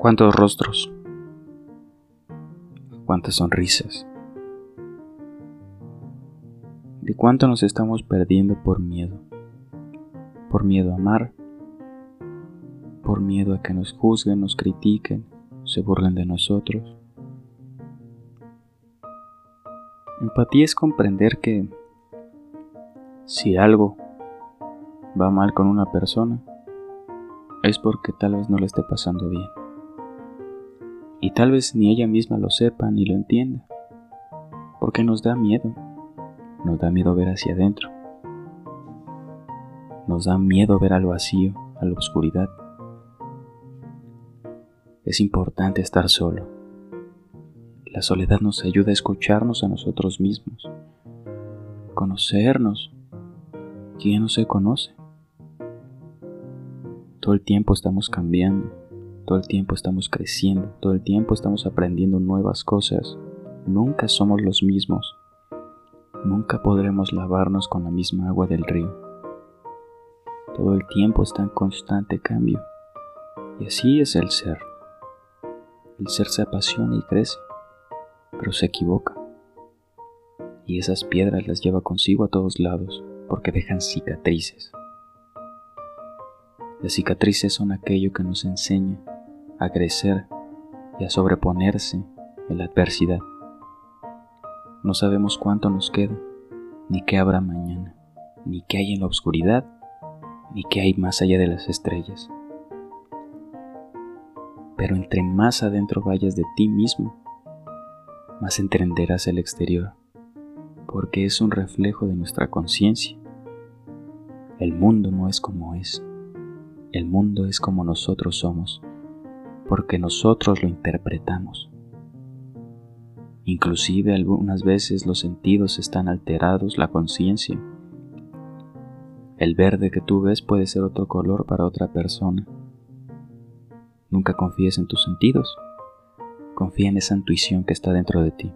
¿Cuántos rostros? ¿Cuántas sonrisas? ¿De cuánto nos estamos perdiendo por miedo? Por miedo a amar, por miedo a que nos juzguen, nos critiquen, se burlen de nosotros. Empatía es comprender que si algo va mal con una persona, es porque tal vez no le esté pasando bien y tal vez ni ella misma lo sepa ni lo entienda, porque nos da miedo, nos da miedo ver hacia adentro, nos da miedo ver al vacío, a la oscuridad. Es importante estar solo. La soledad nos ayuda a escucharnos a nosotros mismos, conocernos. ¿Quién no se conoce? Todo el tiempo estamos cambiando todo el tiempo estamos creciendo, todo el tiempo estamos aprendiendo nuevas cosas. Nunca somos los mismos. Nunca podremos lavarnos con la misma agua del río. Todo el tiempo está en constante cambio. Y así es el ser. El ser se apasiona y crece, pero se equivoca. Y esas piedras las lleva consigo a todos lados porque dejan cicatrices. Las cicatrices son aquello que nos enseña a crecer y a sobreponerse en la adversidad. No sabemos cuánto nos queda, ni qué habrá mañana, ni qué hay en la oscuridad, ni qué hay más allá de las estrellas. Pero entre más adentro vayas de ti mismo, más entenderás el exterior, porque es un reflejo de nuestra conciencia. El mundo no es como es, el mundo es como nosotros somos porque nosotros lo interpretamos. Inclusive algunas veces los sentidos están alterados, la conciencia. El verde que tú ves puede ser otro color para otra persona. Nunca confíes en tus sentidos. Confía en esa intuición que está dentro de ti.